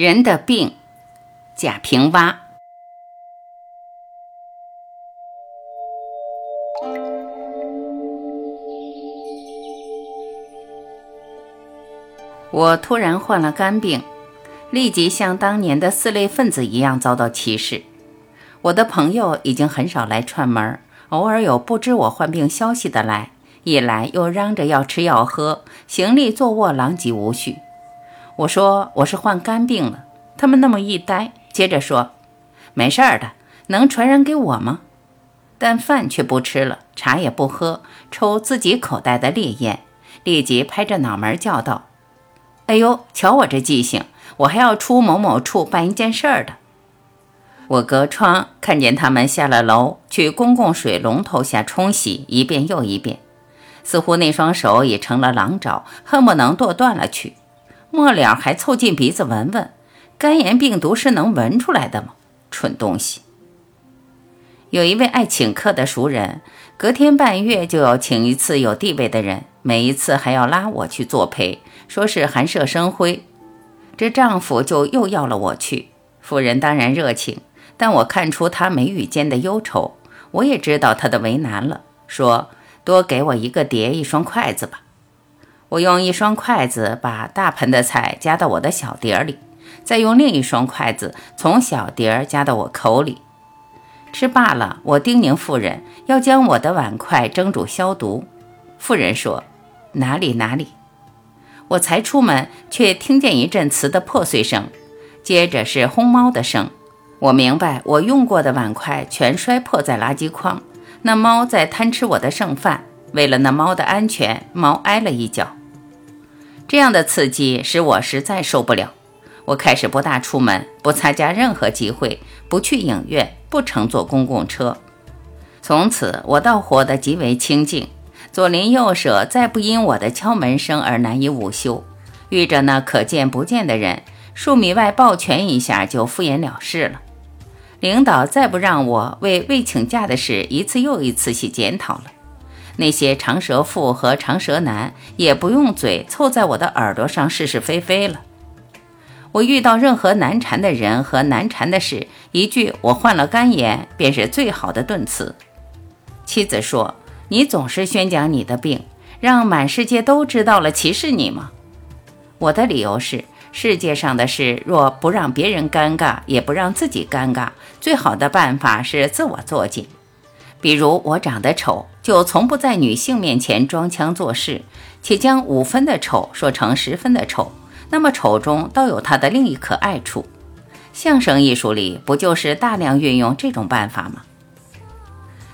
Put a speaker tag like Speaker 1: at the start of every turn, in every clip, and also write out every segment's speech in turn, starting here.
Speaker 1: 人的病，贾平凹。我突然患了肝病，立即像当年的四类分子一样遭到歧视。我的朋友已经很少来串门，偶尔有不知我患病消息的来，一来又嚷着要吃药喝，行李坐卧狼藉无序。我说我是患肝病了，他们那么一呆，接着说没事儿的，能传染给我吗？但饭却不吃了，茶也不喝，抽自己口袋的烈焰，立即拍着脑门叫道：“哎呦，瞧我这记性，我还要出某某处办一件事儿的。”我隔窗看见他们下了楼，去公共水龙头下冲洗一遍又一遍，似乎那双手已成了狼爪，恨不能剁断了去。末了还凑近鼻子闻闻，肝炎病毒是能闻出来的吗？蠢东西！有一位爱请客的熟人，隔天半月就要请一次有地位的人，每一次还要拉我去作陪，说是寒舍生辉。这丈夫就又要了我去，夫人当然热情，但我看出她眉宇间的忧愁，我也知道她的为难了，说多给我一个碟，一双筷子吧。我用一双筷子把大盆的菜夹到我的小碟儿里，再用另一双筷子从小碟儿夹到我口里。吃罢了，我叮咛妇人要将我的碗筷蒸煮消毒。妇人说：“哪里哪里。”我才出门，却听见一阵瓷的破碎声，接着是轰猫的声。我明白，我用过的碗筷全摔破在垃圾筐，那猫在贪吃我的剩饭。为了那猫的安全，猫挨了一脚。这样的刺激使我实在受不了。我开始不大出门，不参加任何集会，不去影院，不乘坐公共车。从此，我倒活得极为清静。左邻右舍再不因我的敲门声而难以午休。遇着那可见不见的人，数米外抱拳一下就敷衍了事了。领导再不让我为未请假的事一次又一次写检讨了。那些长舌妇和长舌男也不用嘴凑在我的耳朵上是是非非了。我遇到任何难缠的人和难缠的事，一句“我患了肝炎”便是最好的顿词。妻子说：“你总是宣讲你的病，让满世界都知道了，歧视你吗？”我的理由是：世界上的事，若不让别人尴尬，也不让自己尴尬，最好的办法是自我作践。比如我长得丑，就从不在女性面前装腔作势，且将五分的丑说成十分的丑，那么丑中倒有它的另一可爱处。相声艺术里不就是大量运用这种办法吗？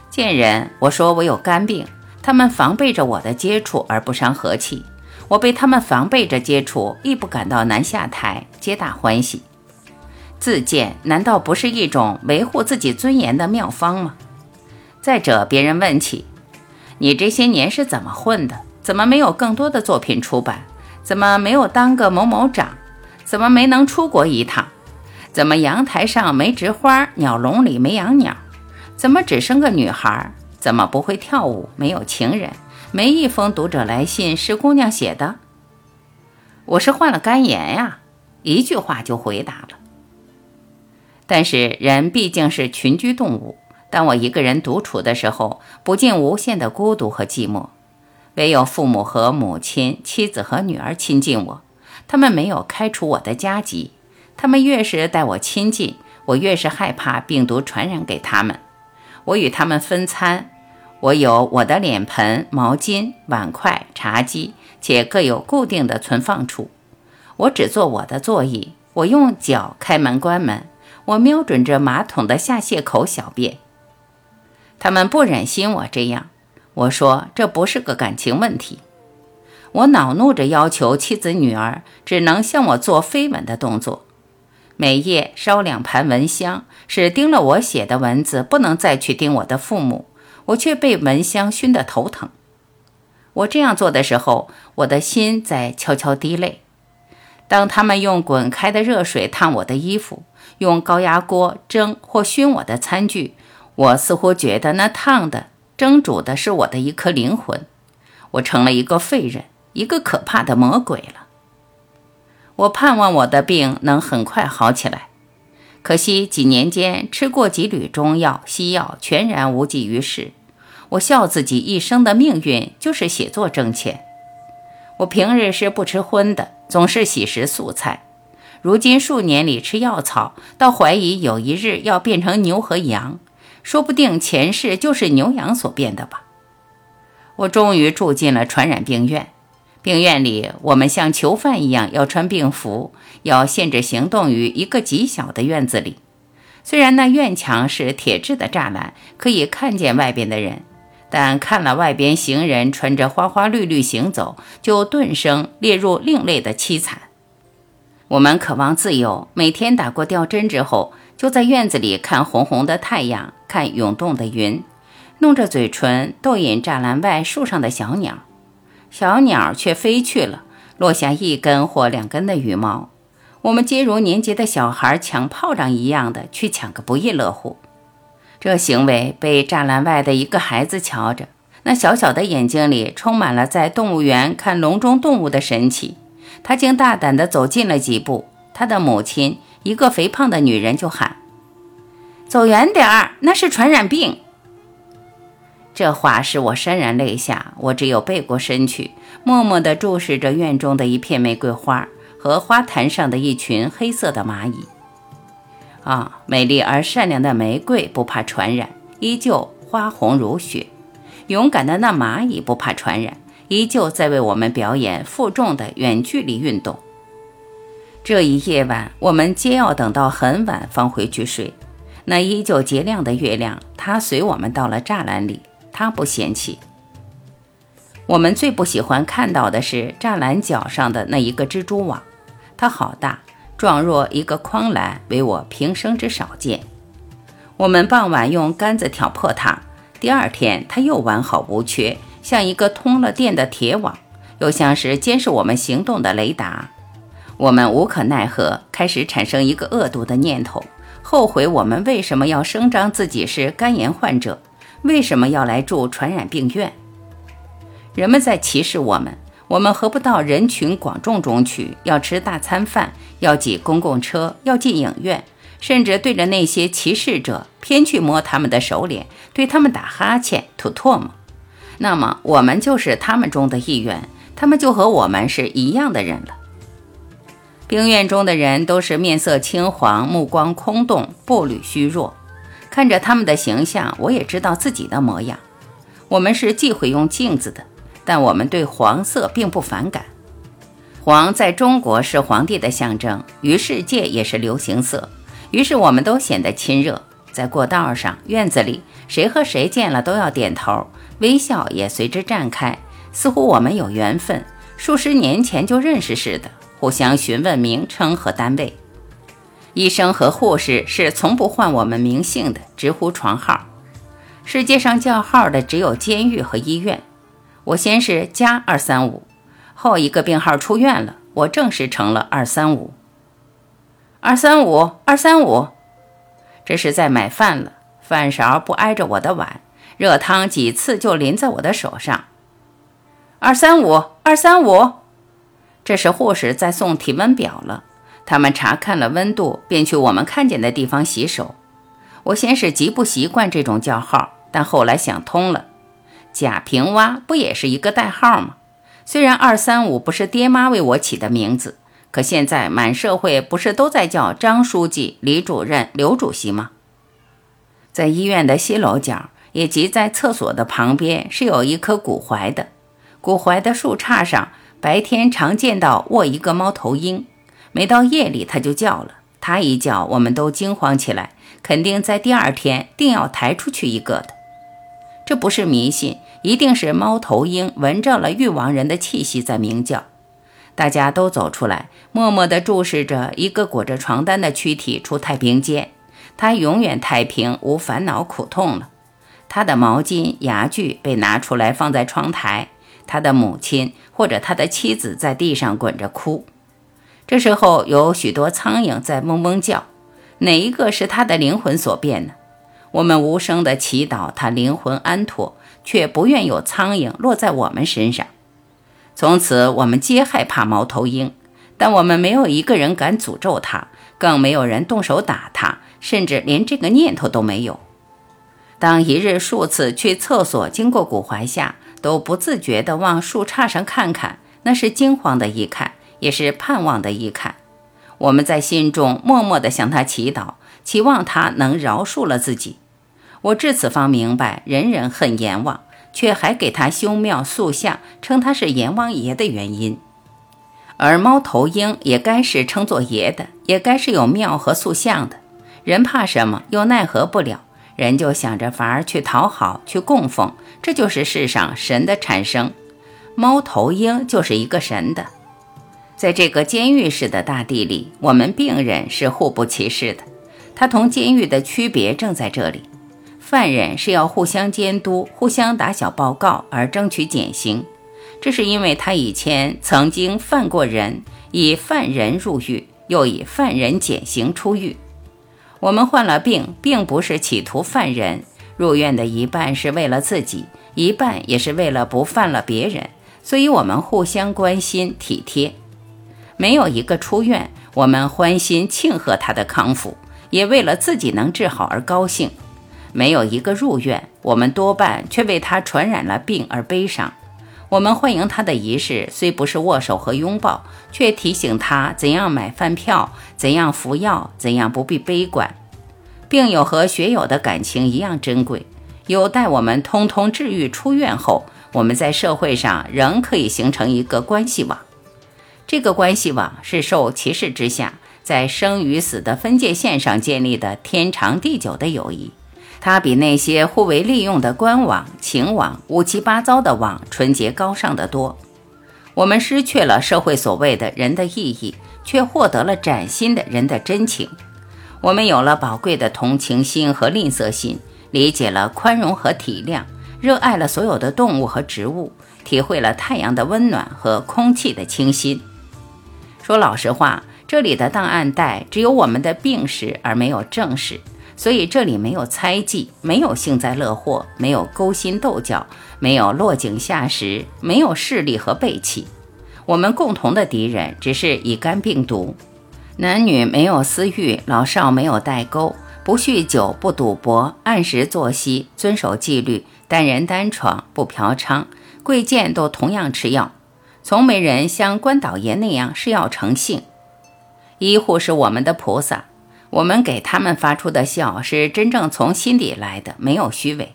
Speaker 1: 见人我说我有肝病，他们防备着我的接触而不伤和气；我被他们防备着接触，亦不感到难下台，皆大欢喜。自荐难道不是一种维护自己尊严的妙方吗？再者，别人问起你这些年是怎么混的，怎么没有更多的作品出版，怎么没有当个某某长，怎么没能出国一趟，怎么阳台上没植花，鸟笼里没养鸟，怎么只生个女孩，怎么不会跳舞，没有情人，没一封读者来信是姑娘写的。我是患了肝炎呀，一句话就回答了。但是人毕竟是群居动物。当我一个人独处的时候，不禁无限的孤独和寂寞。唯有父母和母亲、妻子和女儿亲近我，他们没有开除我的加急。他们越是待我亲近，我越是害怕病毒传染给他们。我与他们分餐，我有我的脸盆、毛巾、碗筷、茶几，且各有固定的存放处。我只坐我的座椅，我用脚开门关门，我瞄准着马桶的下泄口小便。他们不忍心我这样，我说这不是个感情问题。我恼怒着要求妻子女儿只能向我做飞吻的动作，每夜烧两盘蚊香，使叮了我写的蚊子不能再去叮我的父母，我却被蚊香熏得头疼。我这样做的时候，我的心在悄悄滴泪。当他们用滚开的热水烫我的衣服，用高压锅蒸或熏我的餐具。我似乎觉得那烫的、蒸煮的是我的一颗灵魂，我成了一个废人，一个可怕的魔鬼了。我盼望我的病能很快好起来。可惜几年间吃过几缕中药、西药，全然无济于事。我笑自己一生的命运就是写作挣钱。我平日是不吃荤的，总是喜食素菜。如今数年里吃药草，倒怀疑有一日要变成牛和羊，说不定前世就是牛羊所变的吧。我终于住进了传染病院。病院里，我们像囚犯一样要穿病服，要限制行动于一个极小的院子里。虽然那院墙是铁质的栅栏，可以看见外边的人，但看了外边行人穿着花花绿绿行走，就顿生列入另类的凄惨。我们渴望自由，每天打过吊针之后，就在院子里看红红的太阳，看涌动的云，弄着嘴唇逗引栅栏外树上的小鸟。小鸟却飞去了，落下一根或两根的羽毛。我们皆如年节的小孩抢炮仗一样的去抢个不亦乐乎。这行为被栅栏外的一个孩子瞧着，那小小的眼睛里充满了在动物园看笼中动物的神奇。他竟大胆地走近了几步。他的母亲，一个肥胖的女人，就喊：“走远点儿，那是传染病。”这话使我潸然泪下，我只有背过身去，默默地注视着院中的一片玫瑰花和花坛上的一群黑色的蚂蚁。啊，美丽而善良的玫瑰不怕传染，依旧花红如雪；勇敢的那蚂蚁不怕传染，依旧在为我们表演负重的远距离运动。这一夜晚，我们皆要等到很晚方回去睡。那依旧洁亮的月亮，它随我们到了栅栏里。它不嫌弃。我们最不喜欢看到的是栅栏角上的那一个蜘蛛网，它好大，状若一个筐篮，为我平生之少见。我们傍晚用杆子挑破它，第二天它又完好无缺，像一个通了电的铁网，又像是监视我们行动的雷达。我们无可奈何，开始产生一个恶毒的念头，后悔我们为什么要声张自己是肝炎患者。为什么要来住传染病院？人们在歧视我们，我们何不到人群广众中去？要吃大餐饭，要挤公共车，要进影院，甚至对着那些歧视者偏去摸他们的手脸，对他们打哈欠、吐唾沫。那么我们就是他们中的一员，他们就和我们是一样的人了。病院中的人都是面色青黄，目光空洞，步履虚弱。看着他们的形象，我也知道自己的模样。我们是忌讳用镜子的，但我们对黄色并不反感。黄在中国是皇帝的象征，于世界也是流行色。于是我们都显得亲热，在过道上、院子里，谁和谁见了都要点头，微笑也随之绽开，似乎我们有缘分，数十年前就认识似的，互相询问名称和单位。医生和护士是从不唤我们名姓的，直呼床号。世界上叫号的只有监狱和医院。我先是加二三五，后一个病号出院了，我正式成了二三五。二三五，二三五，这是在买饭了，饭勺不挨着我的碗，热汤几次就淋在我的手上。二三五，二三五，这是护士在送体温表了。他们查看了温度，便去我们看见的地方洗手。我先是极不习惯这种叫号，但后来想通了。贾平凹不也是一个代号吗？虽然二三五不是爹妈为我起的名字，可现在满社会不是都在叫张书记、李主任、刘主席吗？在医院的西楼角，也即在厕所的旁边，是有一棵古槐的。古槐的树杈上，白天常见到卧一个猫头鹰。每到夜里，它就叫了。它一叫，我们都惊慌起来，肯定在第二天定要抬出去一个的。这不是迷信，一定是猫头鹰闻着了誉王人的气息在鸣叫。大家都走出来，默默地注视着一个裹着床单的躯体出太平间。他永远太平，无烦恼苦痛了。他的毛巾、牙具被拿出来放在窗台。他的母亲或者他的妻子在地上滚着哭。这时候有许多苍蝇在嗡嗡叫，哪一个是他的灵魂所变呢？我们无声地祈祷他灵魂安妥，却不愿有苍蝇落在我们身上。从此，我们皆害怕猫头鹰。但我们没有一个人敢诅咒他，更没有人动手打他，甚至连这个念头都没有。当一日数次去厕所经过古槐下，都不自觉地往树杈上看看，那是惊慌的一看，也是盼望的一看。我们在心中默默地向他祈祷，期望他能饶恕了自己。我至此方明白，人人恨阎王，却还给他修庙塑像，称他是阎王爷的原因。而猫头鹰也该是称作爷的，也该是有庙和塑像的。人怕什么，又奈何不了，人就想着法儿去讨好，去供奉，这就是世上神的产生。猫头鹰就是一个神的。在这个监狱式的大地里，我们病人是互不歧视的。它同监狱的区别正在这里：犯人是要互相监督、互相打小报告而争取减刑，这是因为他以前曾经犯过人，以犯人入狱，又以犯人减刑出狱。我们患了病，并不是企图犯人，入院的一半是为了自己，一半也是为了不犯了别人，所以我们互相关心体贴。没有一个出院，我们欢心庆贺他的康复，也为了自己能治好而高兴；没有一个入院，我们多半却为他传染了病而悲伤。我们欢迎他的仪式，虽不是握手和拥抱，却提醒他怎样买饭票，怎样服药，怎样不必悲观。病友和学友的感情一样珍贵，有待我们通通治愈出院后，我们在社会上仍可以形成一个关系网。这个关系网是受歧视之下，在生与死的分界线上建立的天长地久的友谊，它比那些互为利用的官网、情网、乌七八糟的网纯洁高尚得多。我们失去了社会所谓的人的意义，却获得了崭新的人的真情。我们有了宝贵的同情心和吝啬心，理解了宽容和体谅，热爱了所有的动物和植物，体会了太阳的温暖和空气的清新。说老实话，这里的档案袋只有我们的病史，而没有正史，所以这里没有猜忌，没有幸灾乐祸，没有勾心斗角，没有落井下石，没有势力和背弃。我们共同的敌人只是乙肝病毒。男女没有私欲，老少没有代沟，不酗酒，不赌博，按时作息，遵守纪律，单人单床，不嫖娼，贵贱都同样吃药。从没人像关导爷那样是要成性，医护是我们的菩萨，我们给他们发出的笑是真正从心底来的，没有虚伪。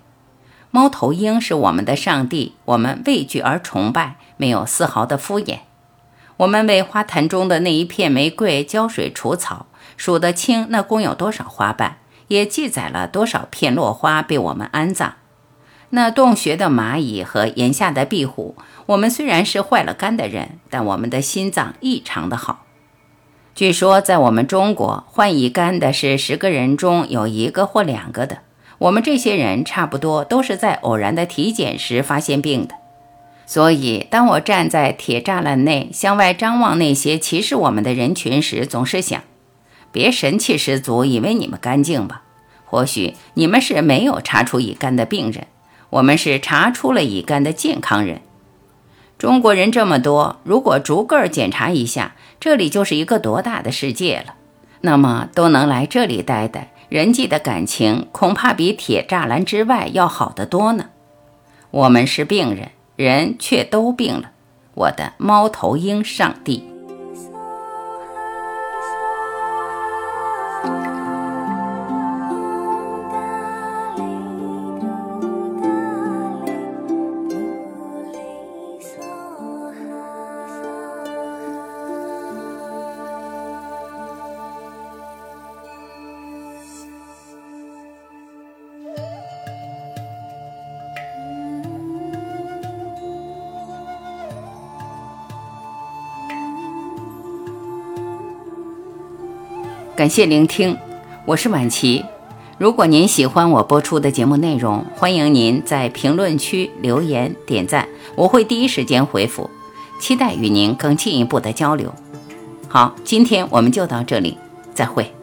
Speaker 1: 猫头鹰是我们的上帝，我们畏惧而崇拜，没有丝毫的敷衍。我们为花坛中的那一片玫瑰浇水除草，数得清那共有多少花瓣，也记载了多少片落花被我们安葬。那洞穴的蚂蚁和檐下的壁虎，我们虽然是坏了肝的人，但我们的心脏异常的好。据说在我们中国，患乙肝的是十个人中有一个或两个的。我们这些人差不多都是在偶然的体检时发现病的。所以，当我站在铁栅栏内向外张望那些歧视我们的人群时，总是想：别神气十足，以为你们干净吧？或许你们是没有查出乙肝的病人。我们是查出了乙肝的健康人。中国人这么多，如果逐个检查一下，这里就是一个多大的世界了。那么都能来这里待待，人际的感情恐怕比铁栅栏之外要好得多呢。我们是病人，人却都病了。我的猫头鹰上帝。感谢聆听，我是婉琪。如果您喜欢我播出的节目内容，欢迎您在评论区留言点赞，我会第一时间回复。期待与您更进一步的交流。好，今天我们就到这里，再会。